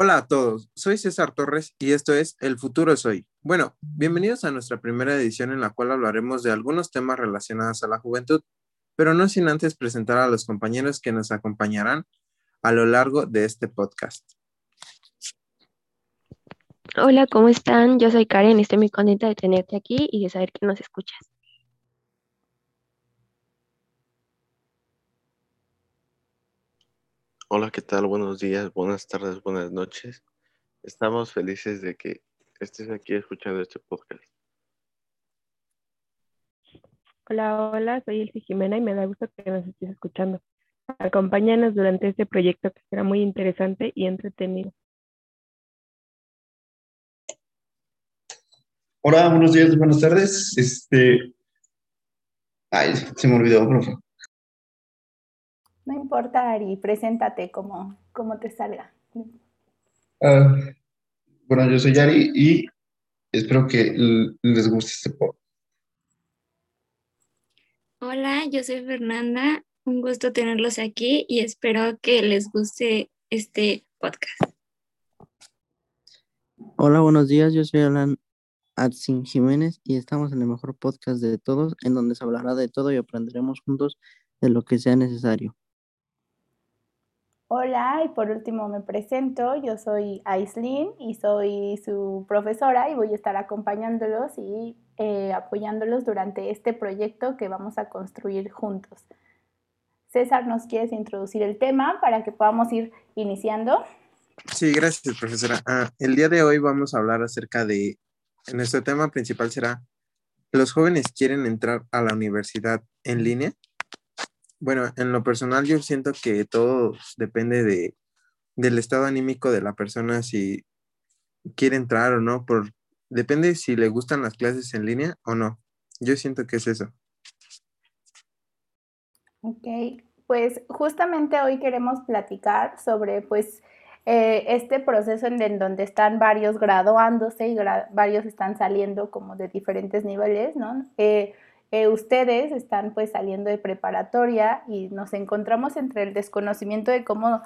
Hola a todos, soy César Torres y esto es El futuro es hoy. Bueno, bienvenidos a nuestra primera edición en la cual hablaremos de algunos temas relacionados a la juventud, pero no sin antes presentar a los compañeros que nos acompañarán a lo largo de este podcast. Hola, ¿cómo están? Yo soy Karen, estoy muy contenta de tenerte aquí y de saber que nos escuchas. Hola, ¿qué tal? Buenos días, buenas tardes, buenas noches. Estamos felices de que estés aquí escuchando este podcast. Hola, hola, soy Elsie Jimena y me da gusto que nos estés escuchando. Acompáñanos durante este proyecto que será muy interesante y entretenido. Hola, buenos días, buenas tardes. Este. Ay, se me olvidó, profe. No importa, Ari, preséntate como, como te salga. Ah, bueno, yo soy Ari y espero que les guste este podcast. Hola, yo soy Fernanda. Un gusto tenerlos aquí y espero que les guste este podcast. Hola, buenos días. Yo soy Alan Atsin Jiménez y estamos en el mejor podcast de todos, en donde se hablará de todo y aprenderemos juntos de lo que sea necesario. Hola, y por último me presento, yo soy Aislin y soy su profesora y voy a estar acompañándolos y eh, apoyándolos durante este proyecto que vamos a construir juntos. César, ¿nos quieres introducir el tema para que podamos ir iniciando? Sí, gracias, profesora. Ah, el día de hoy vamos a hablar acerca de, nuestro tema principal será, ¿los jóvenes quieren entrar a la universidad en línea? Bueno, en lo personal yo siento que todo depende de, del estado anímico de la persona, si quiere entrar o no, por, depende si le gustan las clases en línea o no. Yo siento que es eso. Ok, pues justamente hoy queremos platicar sobre pues eh, este proceso en, donde están varios graduándose y varios están saliendo como de diferentes niveles, ¿no? Eh, eh, ustedes están pues saliendo de preparatoria y nos encontramos entre el desconocimiento de cómo,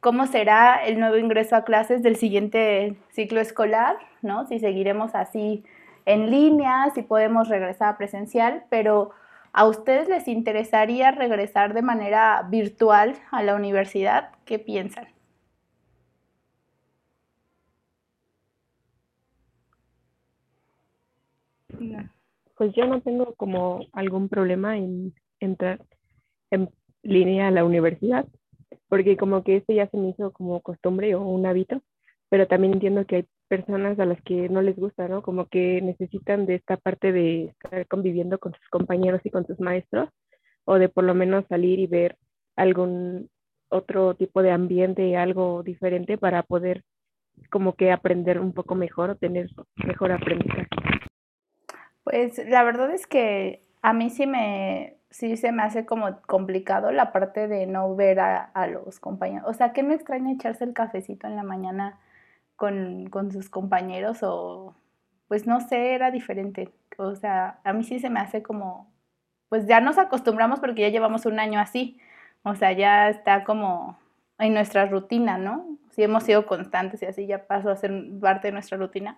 cómo será el nuevo ingreso a clases del siguiente ciclo escolar, ¿no? Si seguiremos así en línea, si podemos regresar a presencial, pero ¿a ustedes les interesaría regresar de manera virtual a la universidad? ¿Qué piensan? Pues yo no tengo como algún problema en entrar en línea a la universidad, porque como que esto ya se me hizo como costumbre o un hábito, pero también entiendo que hay personas a las que no les gusta, ¿no? Como que necesitan de esta parte de estar conviviendo con sus compañeros y con sus maestros, o de por lo menos salir y ver algún otro tipo de ambiente, algo diferente para poder como que aprender un poco mejor o tener mejor aprendizaje. Pues la verdad es que a mí sí me, sí se me hace como complicado la parte de no ver a, los compañeros. O sea, que me extraña echarse el cafecito en la mañana con, con, sus compañeros o, pues no sé, era diferente. O sea, a mí sí se me hace como, pues ya nos acostumbramos porque ya llevamos un año así. O sea, ya está como en nuestra rutina, ¿no? Si hemos sido constantes y así ya pasó a ser parte de nuestra rutina.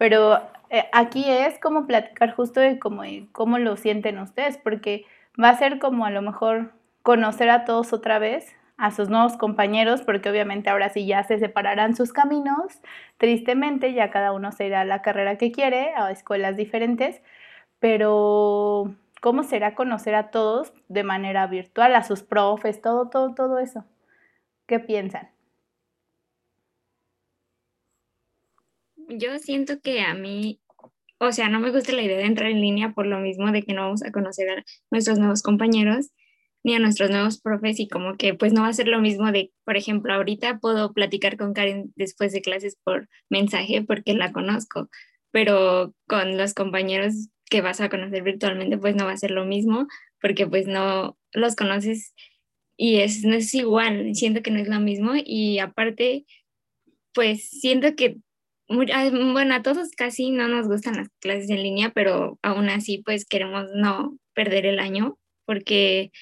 Pero eh, aquí es como platicar justo de cómo, cómo lo sienten ustedes, porque va a ser como a lo mejor conocer a todos otra vez, a sus nuevos compañeros, porque obviamente ahora sí ya se separarán sus caminos, tristemente ya cada uno se irá a la carrera que quiere, a escuelas diferentes, pero ¿cómo será conocer a todos de manera virtual, a sus profes, todo, todo, todo eso? ¿Qué piensan? Yo siento que a mí, o sea, no me gusta la idea de entrar en línea por lo mismo de que no vamos a conocer a nuestros nuevos compañeros ni a nuestros nuevos profes y como que pues no va a ser lo mismo de, por ejemplo, ahorita puedo platicar con Karen después de clases por mensaje porque la conozco, pero con los compañeros que vas a conocer virtualmente pues no va a ser lo mismo porque pues no los conoces y es, no es igual, siento que no es lo mismo y aparte pues siento que bueno, a todos casi no nos gustan las clases en línea, pero aún así pues queremos no perder el año porque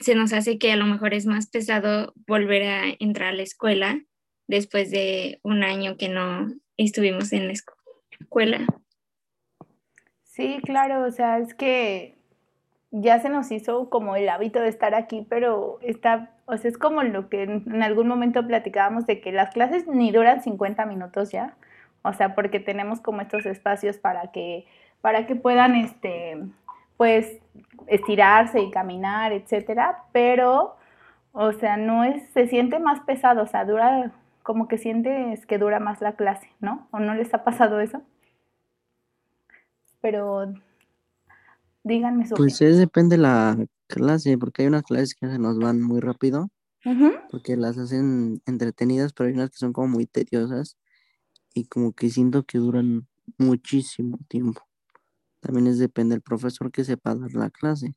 se nos hace que a lo mejor es más pesado volver a entrar a la escuela después de un año que no estuvimos en la escuela. Sí, claro, o sea, es que ya se nos hizo como el hábito de estar aquí, pero está, o sea, es como lo que en, algún momento platicábamos de que las clases ni duran 50 minutos ya, o sea, porque tenemos como estos espacios para que, para que puedan, este, pues, estirarse y caminar, etcétera, pero, o sea, no es, se siente más pesado, o sea, dura, como que sientes que dura más la clase, ¿no? ¿O no les ha pasado eso? Pero díganme su Pues es depende de la clase, porque hay unas clases que se nos van muy rápido, porque las hacen entretenidas, pero hay unas que son como muy tediosas y como que siento que duran muchísimo tiempo. También es depende del profesor que sepa dar la clase,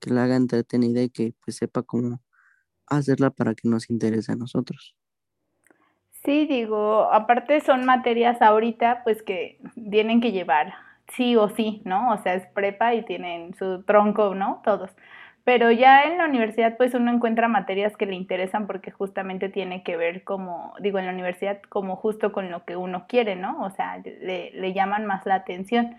que la haga entretenida y que pues sepa cómo hacerla para que nos interese a nosotros. Sí, digo, aparte son materias ahorita, pues que tienen que llevar sí o sí, ¿no? O sea, es prepa y tienen su tronco, ¿no? Todos. Pero ya en la universidad, pues uno encuentra materias que le interesan porque justamente tiene que ver como, digo, en la universidad como justo con lo que uno quiere, ¿no? O sea, le, le llaman más la atención.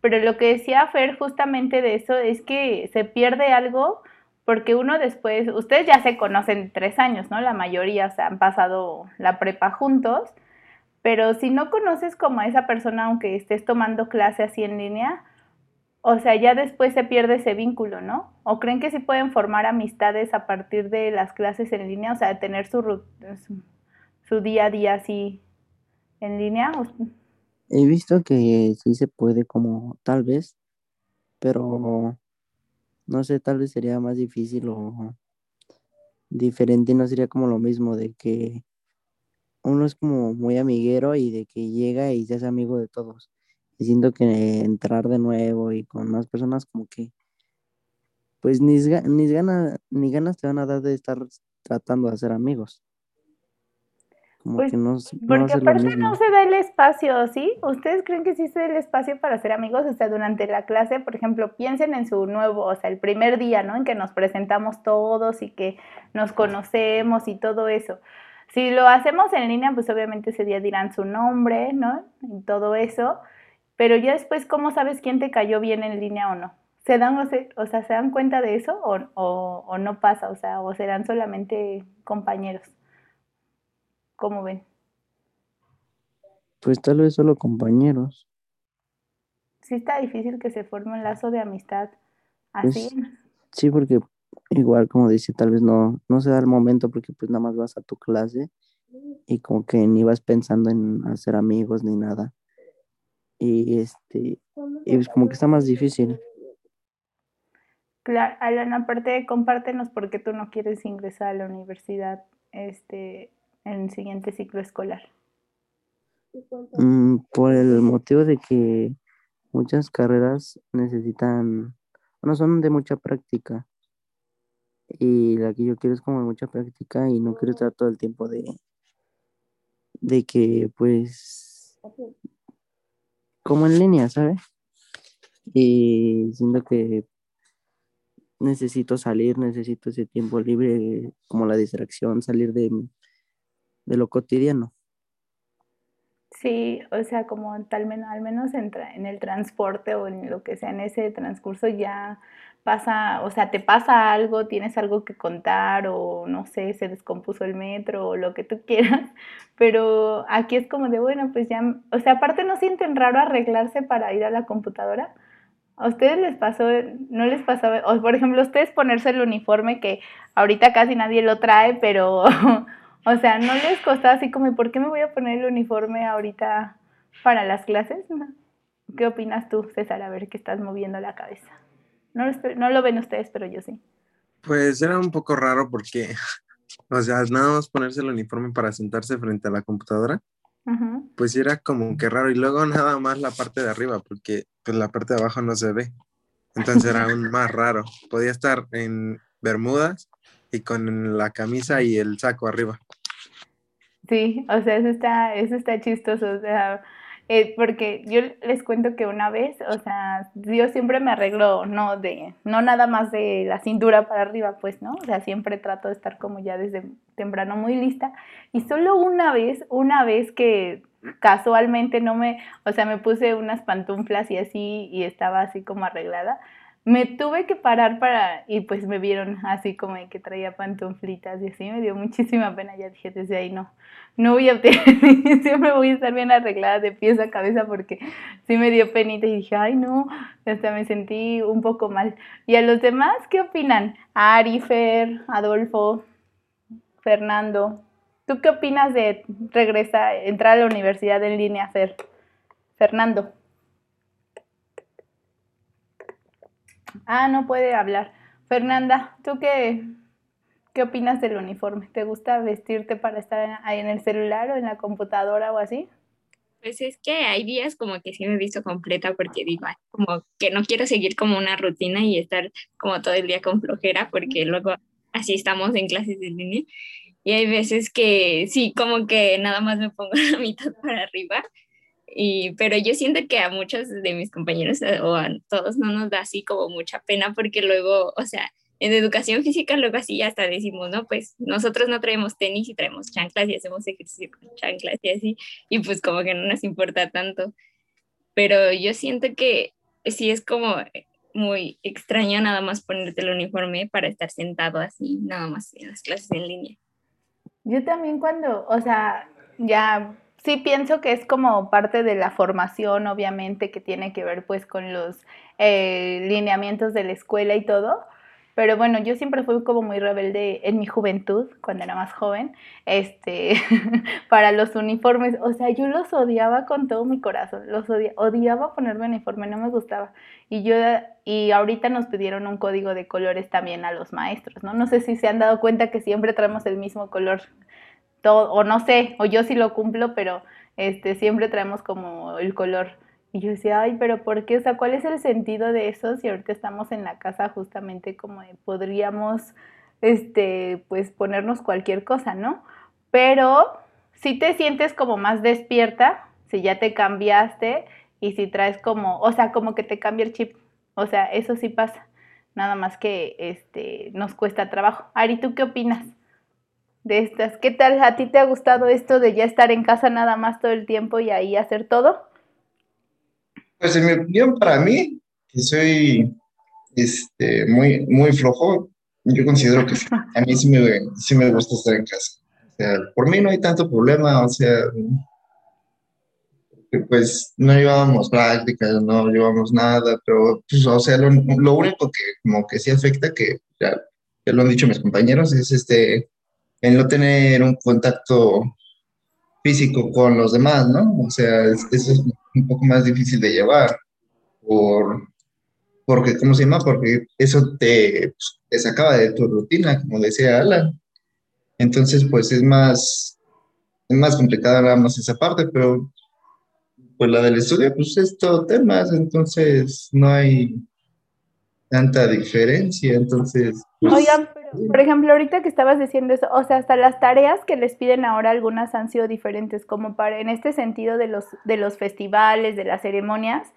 Pero lo que decía Fer justamente de eso es que se pierde algo porque uno después, ustedes ya se conocen tres años, ¿no? La mayoría, o han pasado la prepa juntos, pero si no conoces como a esa persona, aunque estés tomando clase así en línea, o sea, ya después se pierde ese vínculo, ¿no? ¿O creen que sí pueden formar amistades a partir de las clases en línea? O sea, tener su, su, su día a día así en línea. ¿O- He visto que sí se puede como tal vez, pero no sé, tal vez sería más difícil o diferente, no sería como lo mismo de que uno es como muy amiguero y de que llega y se hace amigo de todos. Y siento que entrar de nuevo y con más personas como que pues ni, ni, gana, ni ganas te van a dar de estar tratando de hacer amigos. Como Pues, que no, no Porque aparte no se da el espacio, ¿sí? ¿Ustedes creen que sí se da el espacio para ser amigos? O sea, durante la clase, por ejemplo, piensen en su nuevo, o sea, el primer día, ¿no? En que nos presentamos todos y que nos conocemos y todo eso. Si lo hacemos en línea, pues obviamente ese día dirán su nombre, ¿no? Y todo eso. Pero ya después, ¿cómo sabes quién te cayó bien en línea o no? ¿Se dan, o, se- o sea, ¿se dan cuenta de eso o, o, o no pasa? O sea, o serán solamente compañeros. ¿Cómo ven? Pues tal vez solo compañeros. sí está difícil que se forme un lazo de amistad así. Pues sí, porque igual como dice, tal vez no, no se da el momento porque pues nada más vas a tu clase y como que ni vas pensando en hacer amigos ni nada. Y este, y pues como que está más difícil. Claro, Alan, aparte, compártenos por qué tú no quieres ingresar a la universidad este, en el siguiente ciclo escolar. Mm, por el motivo de que muchas carreras necesitan, bueno, son de mucha práctica. Y la que yo quiero es como de mucha práctica y no quiero estar todo el tiempo de, de que pues, como en línea, ¿sabes? Y siento que necesito salir, necesito ese tiempo libre, como la distracción, salir de, de lo cotidiano. Sí, o sea, como tal al menos en, en el transporte o en lo que sea, en ese transcurso ya pasa, o sea, te pasa algo, tienes algo que contar o no sé, se descompuso el metro o lo que tú quieras, pero aquí es como de, bueno, pues ya, o sea, aparte no sienten raro arreglarse para ir a la computadora. ¿A ustedes les pasó, no les pasó, o por ejemplo, ustedes ponerse el uniforme que ahorita casi nadie lo trae, pero, o sea, ¿no les costó así como, ¿por qué me voy a poner el uniforme ahorita para las clases? ¿Qué opinas tú, César? A ver, que estás moviendo la cabeza. No lo, estoy- no lo ven ustedes, pero yo sí. Pues era un poco raro porque, o sea, nada más ponerse el uniforme para sentarse frente a la computadora, Ujú. pues era como que raro. Y luego nada más la parte de arriba, porque pues la parte de abajo no se ve. Entonces era aún más raro. Podía estar en Bermudas y con la camisa y el saco arriba. Sí, o sea, eso está, eso está chistoso, o sea, eh, porque yo les cuento que una vez, o sea, yo siempre me arreglo, no de, no nada más de la cintura para arriba, pues, ¿no? O sea, siempre trato de estar como ya desde temprano muy lista. Y solo una vez, una vez que casualmente no me, o sea, me puse unas pantuflas y así y estaba así como arreglada, me tuve que parar para, y pues me vieron así como que traía pantuflitas y así, me dio muchísima pena, ya dije desde ahí no, no voy a siempre voy a estar bien arreglada de pies a cabeza porque sí me dio penita y dije, ay no, hasta me sentí un poco mal. ¿Y a los demás qué opinan? Ari, Fer, Adolfo, Fernando, ¿tú qué opinas de regresar, entrar a la universidad en línea, Fer? Fernando. Ah, no puede hablar. Fernanda, ¿tú qué, qué opinas del uniforme? ¿Te gusta vestirte para estar ahí en el celular o en la computadora o así? Pues es que hay días como que sí me he visto completa porque digo, como que no quiero seguir como una rutina y estar como todo el día con flojera porque luego así estamos en clases de línea. Y hay veces que sí, como que nada más me pongo la mitad para arriba y, pero yo siento que a muchos de mis compañeros eh, o a todos no nos da así como mucha pena porque luego, o sea, en educación física luego así hasta decimos, ¿no? Pues nosotros no traemos tenis y traemos chanclas y hacemos ejercicio con chanclas y así, y pues como que no nos importa tanto. Pero yo siento que sí es como muy extraño nada más ponerte el uniforme para estar sentado así, nada más en las clases en línea. Yo también cuando, o sea, ya sí pienso que es como parte de la formación, obviamente, que tiene que ver pues con los eh, lineamientos de la escuela y todo. Pero bueno, yo siempre fui como muy rebelde en mi juventud, cuando era más joven, este, para los uniformes. O sea, yo los odiaba con todo mi corazón. Los odiaba, odiaba ponerme uniforme, no me gustaba. Y yo, y ahorita nos pidieron un código de colores también a los maestros, ¿no? No sé si se han dado cuenta que siempre traemos el mismo color o no sé, o yo sí lo cumplo, pero este, siempre traemos como el color. Y yo decía, ay, pero ¿por qué? O sea, ¿cuál es el sentido de eso si ahorita estamos en la casa justamente como podríamos, este, pues ponernos cualquier cosa, ¿no? Pero si te sientes como más despierta, si ya te cambiaste y si traes como, o sea, como que te cambia el chip. O sea, eso sí pasa. Nada más que este, nos cuesta trabajo. Ari, ¿tú qué opinas? De estas. ¿Qué tal? ¿A ti te ha gustado esto de ya estar en casa nada más todo el tiempo y ahí hacer todo? Pues en mi opinión, para mí, que soy este, muy, muy flojo, yo considero que a mí sí me, sí me gusta estar en casa. O sea, por mí no hay tanto problema, o sea, pues no llevábamos prácticas, no llevamos nada, pero, pues, o sea, lo, lo, único que como que sí afecta, que ya, ya lo han dicho mis compañeros, es este, el no tener un contacto físico con los demás, ¿no? O sea, eso es un poco más difícil de llevar, por, porque, ¿cómo se llama? Porque eso te, te sacaba de tu rutina, como decía Alan. Entonces, pues es más, es más complicada nada más esa parte, pero pues la del estudio, pues es todo temas, entonces no hay tanta diferencia, entonces... Pues, Oigan, por ejemplo, ahorita que estabas diciendo eso, o sea, hasta las tareas que les piden ahora algunas han sido diferentes, como para en este sentido de los, de los festivales, de las ceremonias.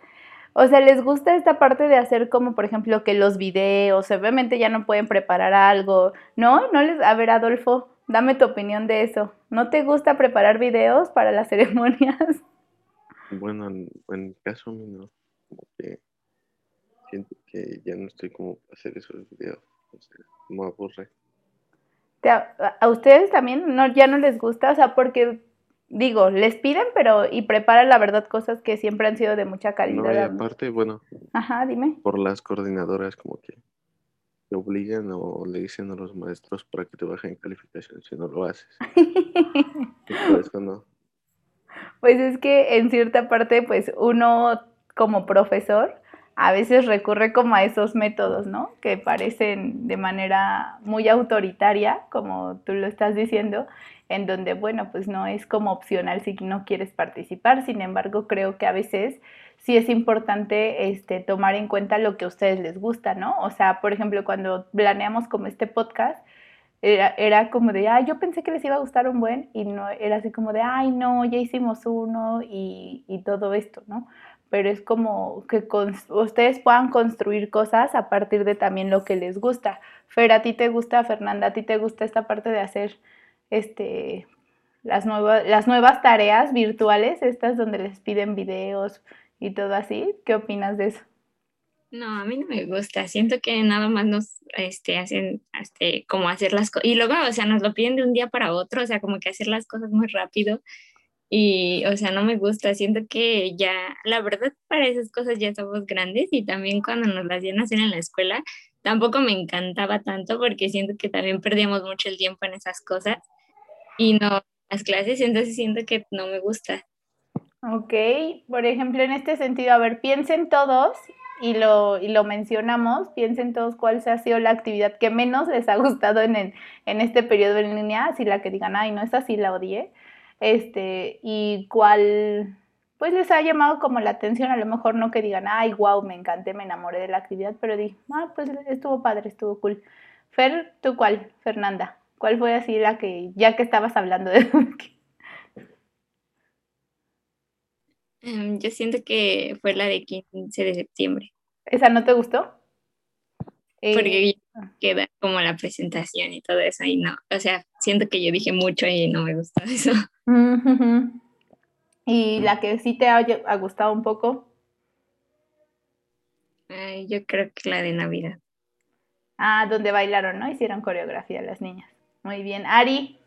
O sea, les gusta esta parte de hacer como, por ejemplo, que los videos, obviamente ya no pueden preparar algo, ¿no? No les, a ver, Adolfo, dame tu opinión de eso. ¿No te gusta preparar videos para las ceremonias? Bueno, en, en caso, no, como que siento que ya no estoy como para hacer esos videos me aburre. ¿A ustedes también no, ya no les gusta? O sea, porque digo, les piden, pero y preparan la verdad cosas que siempre han sido de mucha calidad. No, y aparte, bueno. Ajá, dime. Por las coordinadoras como que te obligan o le dicen a los maestros para que te bajen calificación si no lo haces. por eso no. Pues es que en cierta parte, pues uno como profesor a veces recurre como a esos métodos, ¿no? Que parecen de manera muy autoritaria, como tú lo estás diciendo, en donde, bueno, pues no es como opcional si no quieres participar, sin embargo, creo que a veces sí es importante este, tomar en cuenta lo que a ustedes les gusta, ¿no? O sea, por ejemplo, cuando planeamos como este podcast, era, como de, ay, yo pensé que les iba a gustar un buen, y no, era así como de, ay, no, ya hicimos uno y todo esto, ¿no? Pero es como que ustedes puedan construir cosas a partir de también lo que les gusta. Fer, ¿a ti te gusta, Fernanda, a ti te gusta esta parte de hacer este, las, nuevas las nuevas tareas virtuales, estas donde les piden videos y todo así. ¿Qué opinas de eso? No, a mí no me gusta. Siento que nada más nos este, hacen este, como hacer las cosas. Y luego, o sea, nos lo piden de un día para otro, o sea, como que hacer las cosas muy rápido. Y, o sea, no me gusta. Siento que ya, la verdad, para esas cosas ya somos grandes y también cuando nos las a hacer en la escuela, tampoco me encantaba tanto porque siento que también perdíamos mucho el tiempo en esas cosas y no las clases, entonces siento que no me gusta. Ok, por ejemplo, en este sentido, a ver, piensen todos y lo, y lo mencionamos, piensen todos cuál se ha sido la actividad que menos les ha gustado en, el, en este periodo en línea, así la que digan, ay, no, esa sí la odié, este, y cuál pues les ha llamado como la atención, a lo mejor no que digan, ay, wow, me encanté, me enamoré de la actividad, pero di, ah, pues estuvo padre, estuvo cool. Fer, ¿tú cuál, Fernanda? ¿Cuál fue así la que, ya que estabas hablando de... Em, yo siento que fue la de 15 de septiembre. ¿Esa no te gustó? Porque eh, queda como la presentación y todo eso y no, o sea, siento que yo dije mucho y no me gustó eso. ¿Y la que sí te ha, gustado un poco? yo creo que la de Navidad. Ah, donde bailaron, ¿no? Hicieron coreografía las niñas. Muy bien. Ari.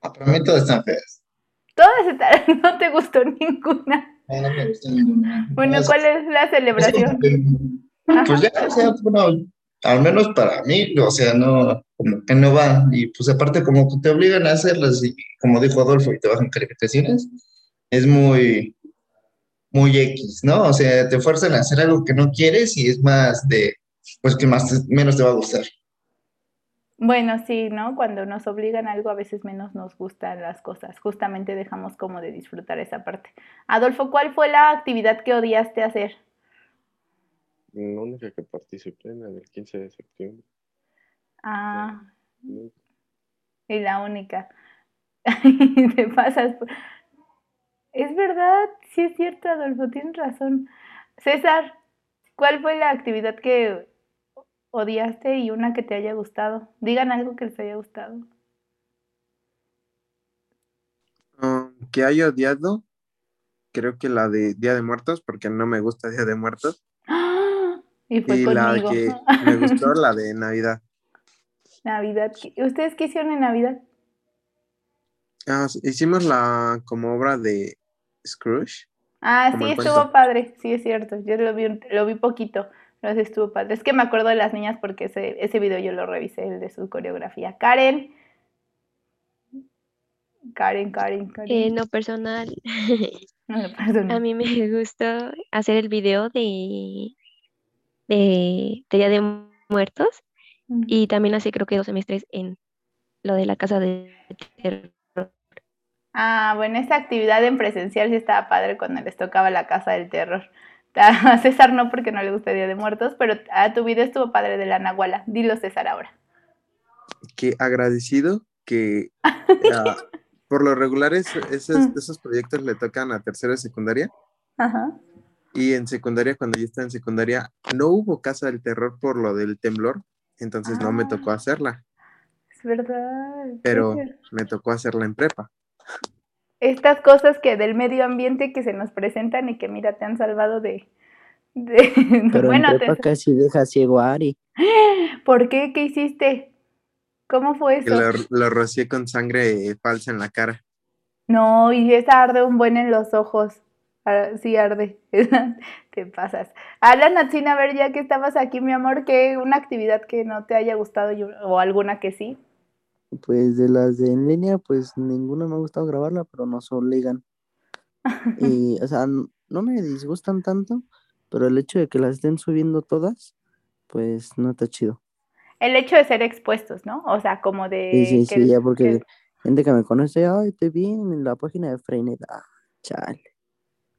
Ah, para mí todas están feas. Todas están, no te gustó ninguna. No, no me gustó ninguna. Bueno, ¿cuál es la celebración? pues ya, o sea, bueno, al menos para mí, o sea, no, como que no va. Y pues aparte, como te obligan a hacerlas, y como dijo Adolfo, y te bajan calificaciones, es muy, muy X, ¿no? O sea, te fuerzan a hacer algo que no quieres y es más de, pues que más, menos te va a gustar. Bueno, sí, ¿no? Cuando nos obligan a algo, a veces menos nos gustan las cosas. Justamente dejamos como de disfrutar esa parte. Adolfo, ¿cuál fue la actividad que odiaste hacer? La única que participé en el 15 de septiembre. Ah. Y la única. Te pasas. Es verdad, sí es cierto, Adolfo, tienes razón. César, ¿cuál fue la actividad que odiaste y una que te haya gustado? Digan algo que les haya gustado. Um, que haya odiado, creo que la de Día de Muertos, porque no me gusta Día de Muertos. Y, fue la que me gustó, la de Navidad. Navidad. ¿Ustedes qué hicieron en Navidad? Ah, hicimos la como obra de Scrooge. Ah, sí, estuvo padre, sí es cierto. Yo lo vi, lo vi poquito, pero sí estuvo padre. Es que me acuerdo de las niñas porque ese, ese video yo lo revisé, el de su coreografía. Karen. Karen, Karen, Karen. Eh, no personal. A mí me gustó hacer el video de de, Día de Muertos y también hace creo que dos semestres en lo de la casa de terror. Ah, bueno, esta actividad en presencial sí estaba padre cuando les tocaba la casa del terror. A César no porque no le gusta Día de Muertos, pero a tu video estuvo padre de la Nahuala. Dilo César ahora. Que agradecido que ah, por lo regular esos, mm. esos proyectos le tocan a tercera y secundaria. Ajá. Y en secundaria, cuando yo estaba en secundaria, no hubo casa del terror por lo del temblor, entonces no me tocó ah. hacerla. Es verdad. Pero me tocó hacerla en prepa. Estas cosas que del medio ambiente que se nos presentan y que mira, te han salvado de... Pero bueno, en prepa casi deja ciego a Ari. ¿Por qué? ¿Qué hiciste? ¿Cómo fue eso? Lo, lo rocié con sangre falsa en la cara. No, y esa arde un buen en los ojos. Ah, sí arde, te pasas. Alan Natsina, a ver, ya que estabas aquí, mi amor, ¿qué una actividad que no te haya gustado o alguna que sí? Pues de las de en línea, pues ninguna me ha gustado grabarla, pero nos obligan. Y, o sea, no me disgustan tanto, pero el hecho de que las estén subiendo todas, pues no está chido. El hecho de ser expuestos, ¿no? O sea, como de... Sí, sí, sí, ya porque gente que me conoce, ay, te vi en la página de Freinet, ah, chale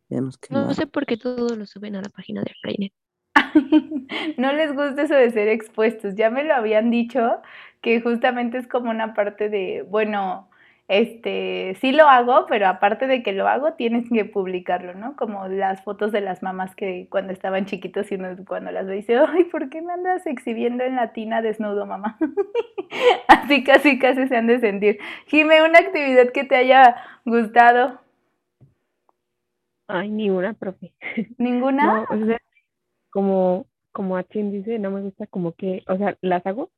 no sé por qué todos lo suben a la página de Freinet. no les gusta eso de ser expuestos. Ya me lo habían dicho que justamente es como una parte de, bueno, este, sí lo hago, pero aparte de que lo hago, tienes que publicarlo, ¿no? Como las fotos de las mamás que cuando estaban chiquitos y uno cuando las ve dice, ay, ¿por qué me andas exhibiendo en la tina desnudo, mamá? Así casi casi se han de sentir. Jime, una actividad que te haya gustado. Ay, ninguna, profe. ¿Ninguna? o sea, como, como a quien dice, no me gusta como que, o sea, las hago,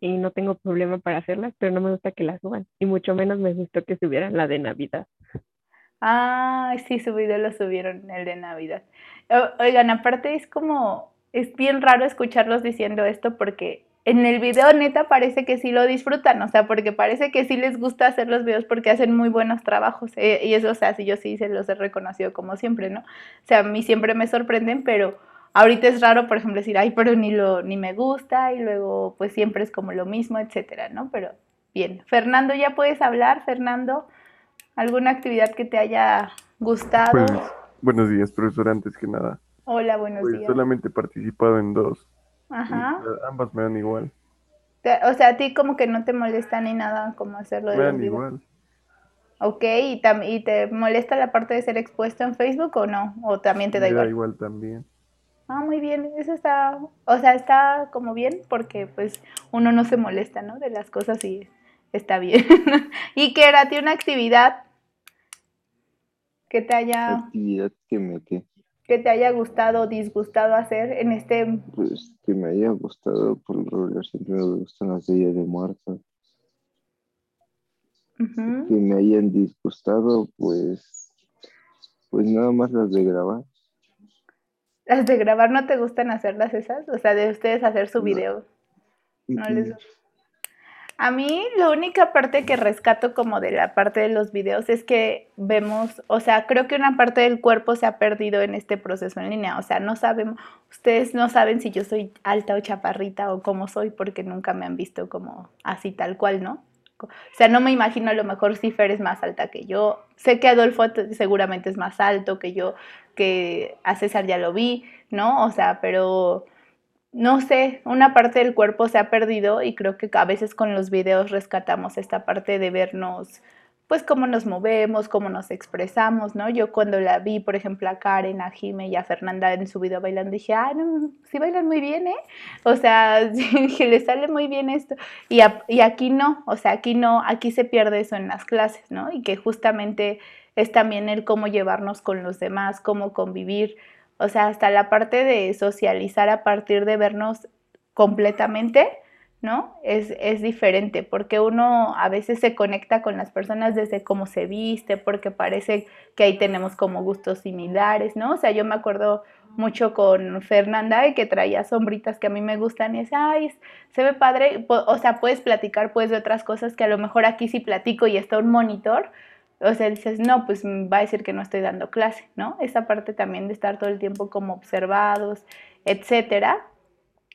y no tengo problema para hacerlas, pero no me gusta que las suban. Y mucho menos me gustó que subieran la de Navidad. Ah, sí, su video lo subieron, el de Navidad. oigan, aparte es como, es bien raro escucharlos diciendo esto porque en el video neta parece que sí lo disfrutan, o sea, porque parece que sí les gusta hacer los videos porque hacen muy buenos trabajos. Eh, y eso, o sea, sí, yo sí se los he reconocido como siempre, ¿no? O sea, a mí siempre me sorprenden, pero Ahorita es raro, por ejemplo, decir, ay, pero ni, lo, ni me gusta y luego pues siempre es como lo mismo, etcétera, ¿no? Pero bien. Fernando, ¿ya puedes hablar, Fernando? ¿Alguna actividad que te haya gustado? Pues, buenos días, profesor, antes que nada. Hola, buenos pues, días. Solamente he participado en dos. Ajá. ambas me dan igual. O sea, a ti como que no te molesta ni nada como hacerlo de Me dan igual. Ok, ¿Y, ¿y te molesta la parte de ser expuesto en Facebook o no? ¿O también te da igual? Me da igual también. Ah, muy bien, eso está, o sea, está como bien porque pues uno no se molesta, ¿no? De las cosas y está bien. y que era, tiene una actividad que te haya... Actividad que me que... Que te haya gustado o disgustado hacer en este... Pues que me haya gustado, por lo regular siempre me gustan las de de Muertos. Que me hayan disgustado, pues... Pues nada más las de grabar. Las de grabar no te gustan hacerlas esas, o sea, de ustedes hacer su video. No les a mí la única parte que rescato como de la parte de los videos es que vemos, o sea, creo que una parte del cuerpo se ha perdido en este proceso en línea, o sea, no sabemos, ustedes no saben si yo soy alta o chaparrita o cómo soy porque nunca me han visto como así tal cual, ¿no? O sea, no me imagino a lo mejor si Fer es más alta que yo. Sé que Adolfo seguramente es más alto que yo, que a César ya lo vi, ¿no? O sea, pero no sé, una parte del cuerpo se ha perdido y creo que a veces con los videos rescatamos esta parte de vernos, pues cómo nos movemos, cómo nos expresamos, ¿no? Yo cuando la vi, por ejemplo, a Karen, a Jime y a Fernanda en su video bailando, dije, ah, no, sí bailan muy bien, ¿eh? O sea, dije, le sale muy bien esto. Y, y aquí no, o sea, aquí no, aquí se pierde eso en las clases, ¿no? Y que justamente es también el cómo llevarnos con los demás, cómo convivir, o sea, hasta la parte de socializar a partir de vernos completamente, ¿no? Es, es, diferente, porque uno a veces se conecta con las personas desde cómo se viste, porque parece que ahí tenemos como gustos similares, ¿no? O sea, yo me acuerdo mucho con Fernanda y que traía sombritas que a mí me gustan y es, ay, se ve padre, o sea, puedes platicar pues de otras cosas que a lo mejor aquí sí platico y está un monitor, o sea, dices, no, pues va a decir que no estoy dando clase, ¿no? Esa parte también de estar todo el tiempo como observados, etcétera.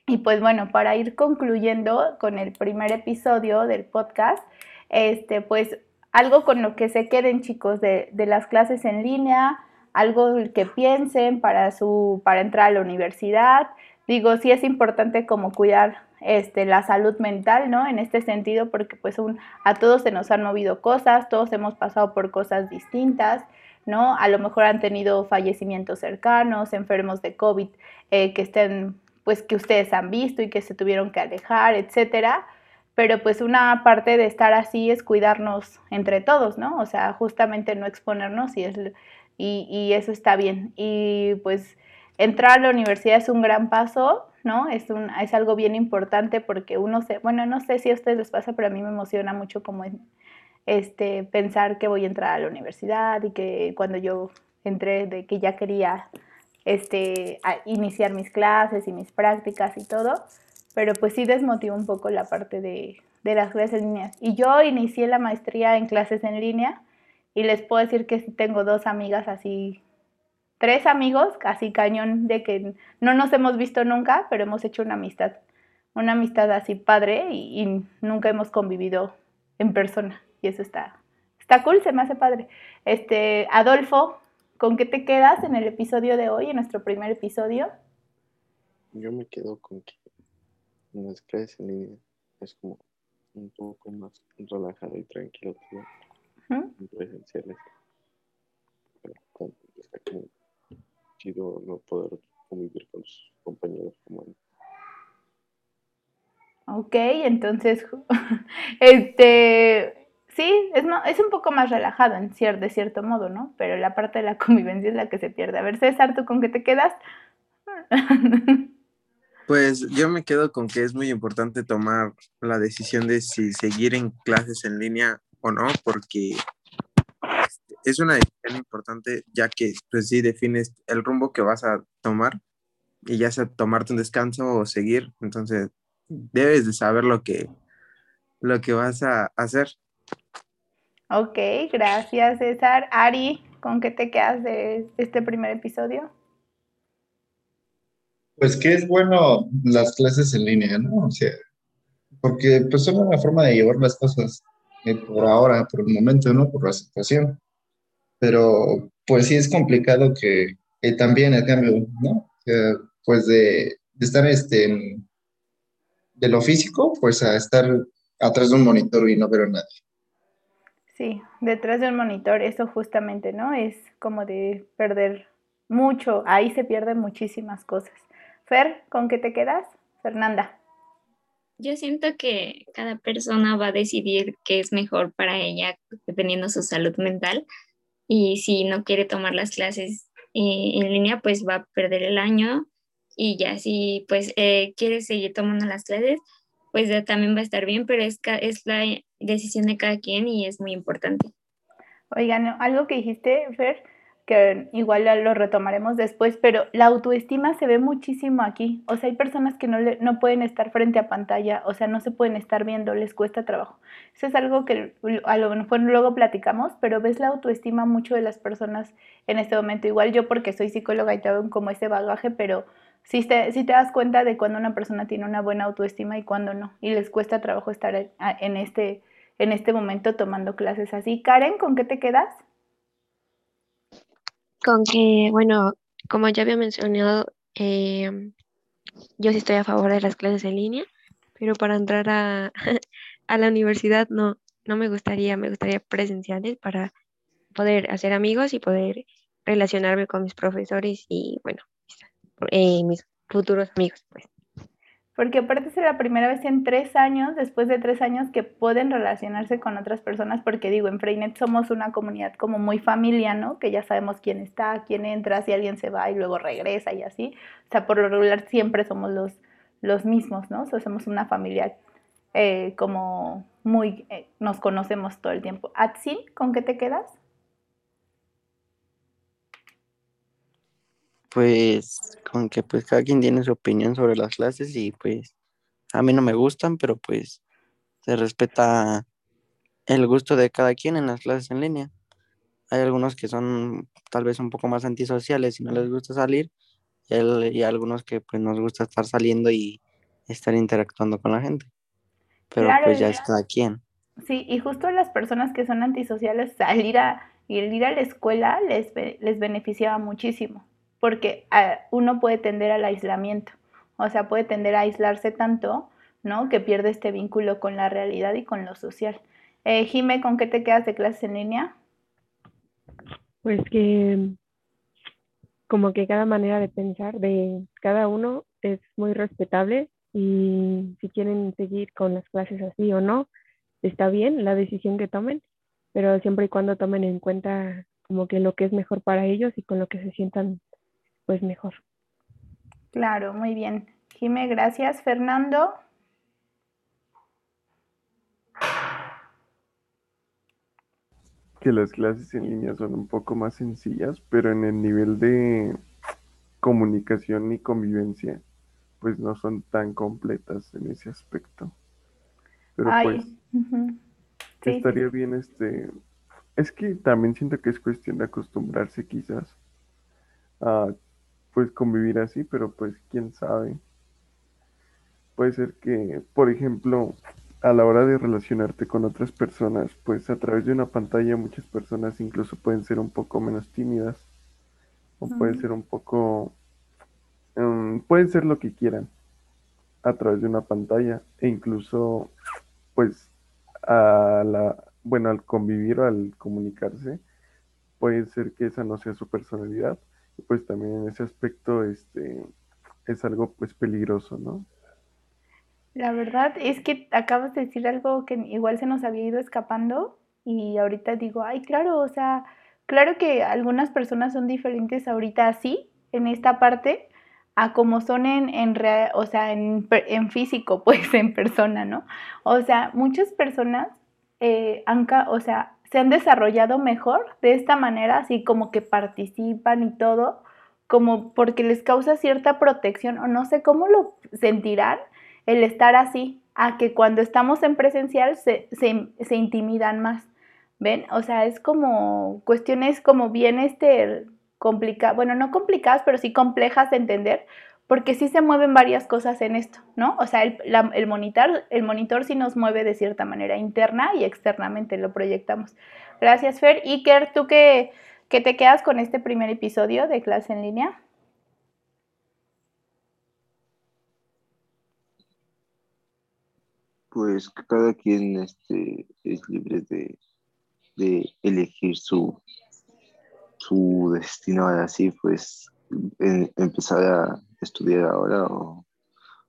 Y pues bueno, para ir concluyendo con el primer episodio del podcast, este, pues algo con lo que se queden chicos de, de las clases en línea, algo que piensen para, su, para entrar a la universidad. Digo, sí es importante como cuidar este, la salud mental, ¿no? En este sentido, porque pues a todos se nos han movido cosas, todos hemos pasado por cosas distintas, ¿no? A lo mejor han tenido fallecimientos cercanos, enfermos de COVID eh, que estén, pues que ustedes han visto y que se tuvieron que alejar, etcétera. Pero pues una parte de estar así es cuidarnos entre todos, ¿no? O sea, justamente no exponernos y, es, y, y eso está bien. Y pues entrar a la universidad es un gran paso, ¿no? Es, un, es algo bien importante porque uno se, bueno, no sé si a ustedes les pasa, pero a mí me emociona mucho como este, pensar que voy a entrar a la universidad y que cuando yo entré, de que ya quería este, iniciar mis clases y mis prácticas y todo, pero pues sí desmotiva un poco la parte de, de las clases en línea. Y yo inicié la maestría en clases en línea y les puedo decir que sí tengo dos amigas así tres amigos, casi cañón de que no nos hemos visto nunca, pero hemos hecho una amistad, una amistad así padre y, nunca hemos convivido en persona y eso está, está cool, se me hace padre. Este, Adolfo, ¿con qué te quedas en el episodio de hoy, en nuestro primer episodio? Yo me quedo con que las clases en línea es como un poco más relajado y tranquilo presenciales. Pero está como chido no poder convivir con sus compañeros como antes. Ok, entonces, este, sí, es, es un poco más relajado en cier de cierto modo, ¿no? Pero la parte de la convivencia es la que se pierde. A ver, César, ¿tú con qué te quedas? Pues yo me quedo con que es muy importante tomar la decisión de si seguir en clases en línea o no, porque es una decisión importante ya que pues sí defines el rumbo que vas a tomar y ya sea tomarte un descanso o seguir, entonces debes de saber lo que, lo que vas a hacer. Ok, gracias César. Ari, ¿con qué te quedas de este primer episodio? Pues que es bueno las clases en línea, ¿no? O sea, porque pues son una forma de llevar las cosas eh, por ahora, por el momento, ¿no? Por la situación. Pero pues sí es complicado que, también el cambio, ¿no? pues de, estar este, de lo físico, pues a estar atrás de un monitor y no ver a nadie. Sí, detrás de un monitor, eso justamente, ¿no? Es como de perder mucho, ahí se pierden muchísimas cosas. Fer, ¿con qué te quedas? Fernanda. Yo siento que cada persona va a decidir qué es mejor para ella dependiendo su salud mental y si no quiere tomar las clases eh, en línea, pues va a perder el año y ya si pues eh, quiere seguir tomando las clases, pues también va a estar bien, pero es, es la decisión de cada quien y es muy importante. Oigan, algo que dijiste, Fer, que igual lo retomaremos después, pero la autoestima se ve muchísimo aquí. O sea, hay personas que no, le, no pueden estar frente a pantalla, o sea, no se pueden estar viendo, les cuesta trabajo. Eso es algo que a lo mejor luego platicamos, pero ves la autoestima mucho de las personas en este momento. Igual yo porque soy psicóloga y tengo como ese bagaje, pero sí te, te das cuenta de cuando una persona tiene una buena autoestima y cuando no, y les cuesta trabajo estar en este, en este momento tomando clases así. Karen, ¿con qué te quedas? Con que, bueno, como ya había mencionado, em, yo sí estoy a favor de las clases en línea, pero para entrar a, la universidad no, no me gustaría, me gustaría presenciales para poder hacer amigos y poder relacionarme con mis profesores y, bueno, eh, mis futuros amigos, pues porque aparte es la primera vez en tres años, después de tres años, que pueden relacionarse con otras personas, porque digo, en Freinet somos una comunidad como muy familiar, ¿no? Que ya sabemos quién está, quién entra, si alguien se va y luego regresa y así. O sea, por lo regular siempre somos los, los mismos, ¿no? O sea, somos una familia eh, como muy, eh, nos conocemos todo el tiempo. Atsin, ¿con qué te quedas? Pues con que pues cada quien tiene su opinión sobre las clases y pues a mí no me gustan, pero pues se respeta el gusto de cada quien en las clases en línea. Hay algunos que son tal vez un poco más antisociales y no les gusta salir y, hay algunos que pues nos gusta estar saliendo y estar interactuando con la gente. Pero pues ya es cada quien. Sí, y justo las personas que son antisociales, salir a, ir a la escuela les, les beneficiaba muchísimo porque ah, uno puede tender al aislamiento, o sea, puede tender a aislarse tanto, ¿no? Que pierde este vínculo con la realidad y con lo social. Eh, Jime, ¿con qué te quedas de clases en línea? Pues que como que cada manera de pensar de cada uno es muy respetable y si quieren seguir con las clases así o no, está bien la decisión que tomen, pero siempre y cuando tomen en cuenta como que lo que es mejor para ellos y con lo que se sientan pues mejor. Claro, muy bien. Jime, gracias. Fernando. Que las clases en línea son un poco más sencillas, pero en el nivel de comunicación y convivencia, pues no son tan completas en ese aspecto. Pero pues estaría bien este... Es que también siento que es cuestión de acostumbrarse quizás a pues convivir así, pero pues quién sabe. Puede ser que, por ejemplo, a la hora de relacionarte con otras personas, pues a través de una pantalla muchas personas incluso pueden ser un poco menos tímidas o pueden ser un poco, um, pueden ser lo que quieran a través de una pantalla e incluso pues a la, bueno, al convivir o al comunicarse, puede ser que esa no sea su personalidad. Pues también en ese aspecto este, es algo pues peligroso, ¿no? La verdad es que acabas de decir algo que igual se nos había ido escapando y ahorita digo, ay, claro, o sea, claro que algunas personas son diferentes ahorita así, en esta parte, a como son en, en real, o sea, en, en, físico, pues en persona, ¿no? O sea, muchas personas eh, han, o sea, se han desarrollado mejor de esta manera, así como que participan y todo, como porque les causa cierta protección o no sé cómo lo sentirán el estar así, a que cuando estamos en presencial se, se, intimidan más. ¿Ven? O sea, es como cuestiones como bien este complicadas, bueno, no complicadas, pero sí complejas de entender, porque sí se mueven varias cosas en esto, ¿no? O sea, el, monitor, el monitor sí nos mueve de cierta manera interna y externamente lo proyectamos. Gracias, Fer. Iker, ¿tú qué, qué te quedas con este primer episodio de clase en línea? pues cada quien este, es libre de, elegir su, su destino así, pues empezar a estudiar ahora o,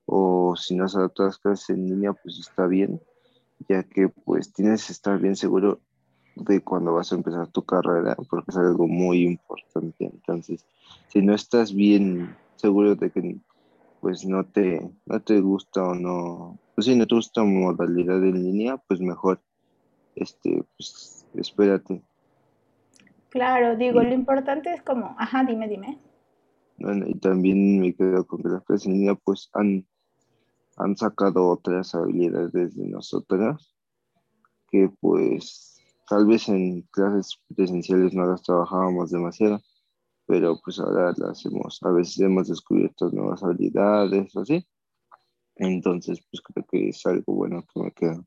o si no hacer otras clases en línea, pues está bien, ya que pues tienes que estar bien seguro de cuando vas a empezar tu carrera, porque es algo muy importante. Entonces, si no estás bien seguro de que pues no te, no te gusta o no, pues si no te gusta modalidad en línea, pues mejor, este, pues espérate. Claro, digo, lo importante es como, ajá, dime, dime. Bueno, y también me quedo con que las clases en línea pues han, han sacado otras habilidades de nosotras que pues tal vez en clases presenciales no las trabajábamos demasiado pero pues ahora lo hacemos, a veces hemos descubierto nuevas habilidades, así. Entonces, pues creo que es algo bueno que me queda.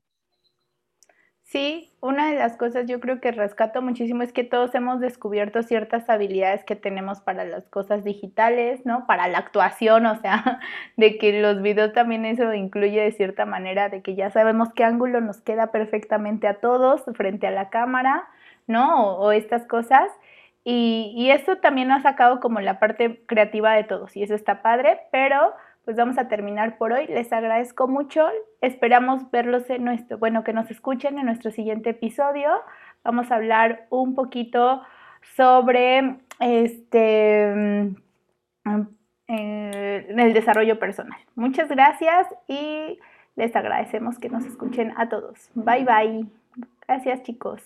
Sí, una de las cosas yo creo que rescato muchísimo es que todos hemos descubierto ciertas habilidades que tenemos para las cosas digitales, ¿no? Para la actuación, o sea, de que los videos también eso incluye de cierta manera, de que ya sabemos qué ángulo nos queda perfectamente a todos frente a la cámara, ¿no? o estas cosas. Y, y esto también nos ha sacado como la parte creativa de todos y eso está padre, pero pues vamos a terminar por hoy. Les agradezco mucho. Esperamos verlos en nuestro, bueno, que nos escuchen en nuestro siguiente episodio. Vamos a hablar un poquito sobre este mm, eh, el desarrollo personal. Muchas gracias y les agradecemos que nos escuchen a todos. Bye bye. Gracias chicos.